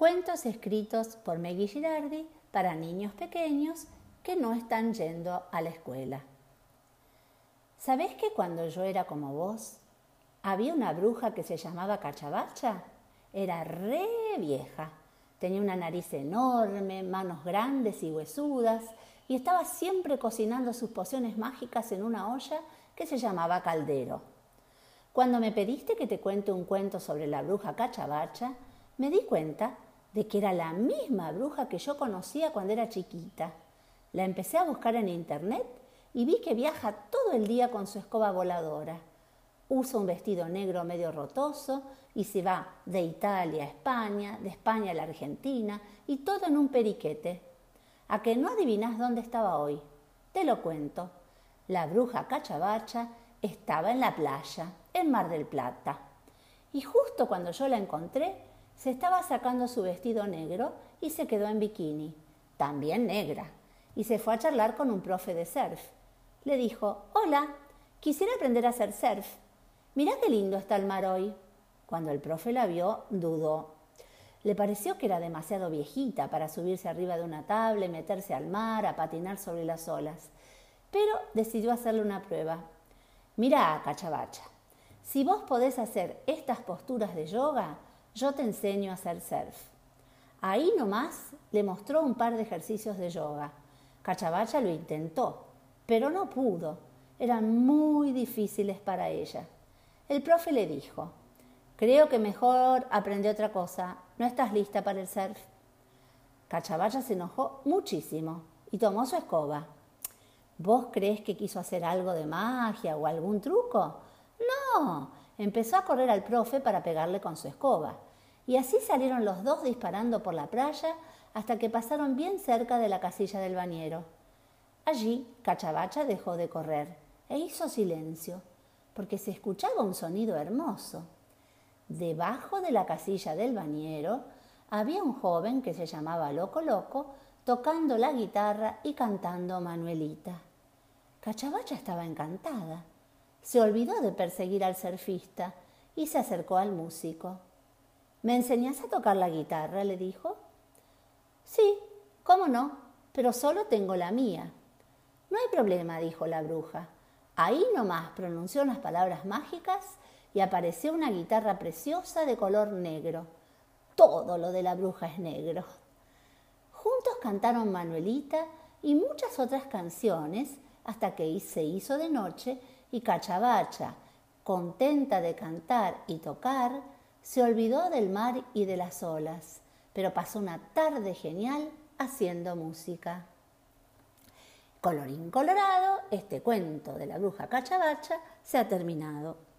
Cuentos escritos por Meggy Girardi para niños pequeños que no están yendo a la escuela. ¿Sabés que cuando yo era como vos, había una bruja que se llamaba Cachabacha? Era re vieja. Tenía una nariz enorme, manos grandes y huesudas, y estaba siempre cocinando sus pociones mágicas en una olla que se llamaba caldero. Cuando me pediste que te cuente un cuento sobre la bruja Cachabacha, me di cuenta de que era la misma bruja que yo conocía cuando era chiquita. La empecé a buscar en internet y vi que viaja todo el día con su escoba voladora. Usa un vestido negro medio rotoso y se va de Italia a España, de España a la Argentina y todo en un periquete. ¿A que no adivinas dónde estaba hoy? Te lo cuento. La bruja Cachabacha estaba en la playa, en Mar del Plata. Y justo cuando yo la encontré, se estaba sacando su vestido negro y se quedó en bikini, también negra, y se fue a charlar con un profe de surf. Le dijo, hola, quisiera aprender a hacer surf. Mirá qué lindo está el mar hoy. Cuando el profe la vio, dudó. Le pareció que era demasiado viejita para subirse arriba de una tabla y meterse al mar a patinar sobre las olas, pero decidió hacerle una prueba. Mirá, cachabacha, si vos podés hacer estas posturas de yoga, yo te enseño a hacer surf. Ahí nomás le mostró un par de ejercicios de yoga. Cachabacha lo intentó, pero no pudo. Eran muy difíciles para ella. El profe le dijo, creo que mejor aprende otra cosa. ¿No estás lista para el surf? Cachabacha se enojó muchísimo y tomó su escoba. ¿Vos crees que quiso hacer algo de magia o algún truco? No, empezó a correr al profe para pegarle con su escoba. Y así salieron los dos disparando por la playa hasta que pasaron bien cerca de la casilla del bañero. Allí, Cachabacha dejó de correr e hizo silencio, porque se escuchaba un sonido hermoso. Debajo de la casilla del bañero había un joven que se llamaba Loco Loco tocando la guitarra y cantando Manuelita. Cachabacha estaba encantada. Se olvidó de perseguir al surfista y se acercó al músico. ¿Me enseñás a tocar la guitarra? le dijo. Sí, cómo no, pero solo tengo la mía. No hay problema, dijo la bruja. Ahí nomás pronunció unas palabras mágicas y apareció una guitarra preciosa de color negro. Todo lo de la bruja es negro. Juntos cantaron Manuelita y muchas otras canciones hasta que se hizo de noche y Cachabacha, contenta de cantar y tocar, se olvidó del mar y de las olas, pero pasó una tarde genial haciendo música. Colorín colorado, este cuento de la bruja Cachabacha se ha terminado.